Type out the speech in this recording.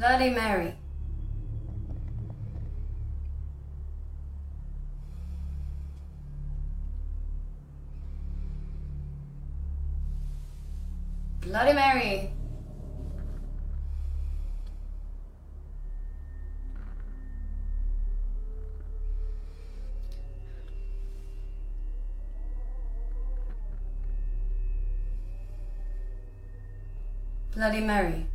Bloody Mary. Bloody Mary. Bloody Mary.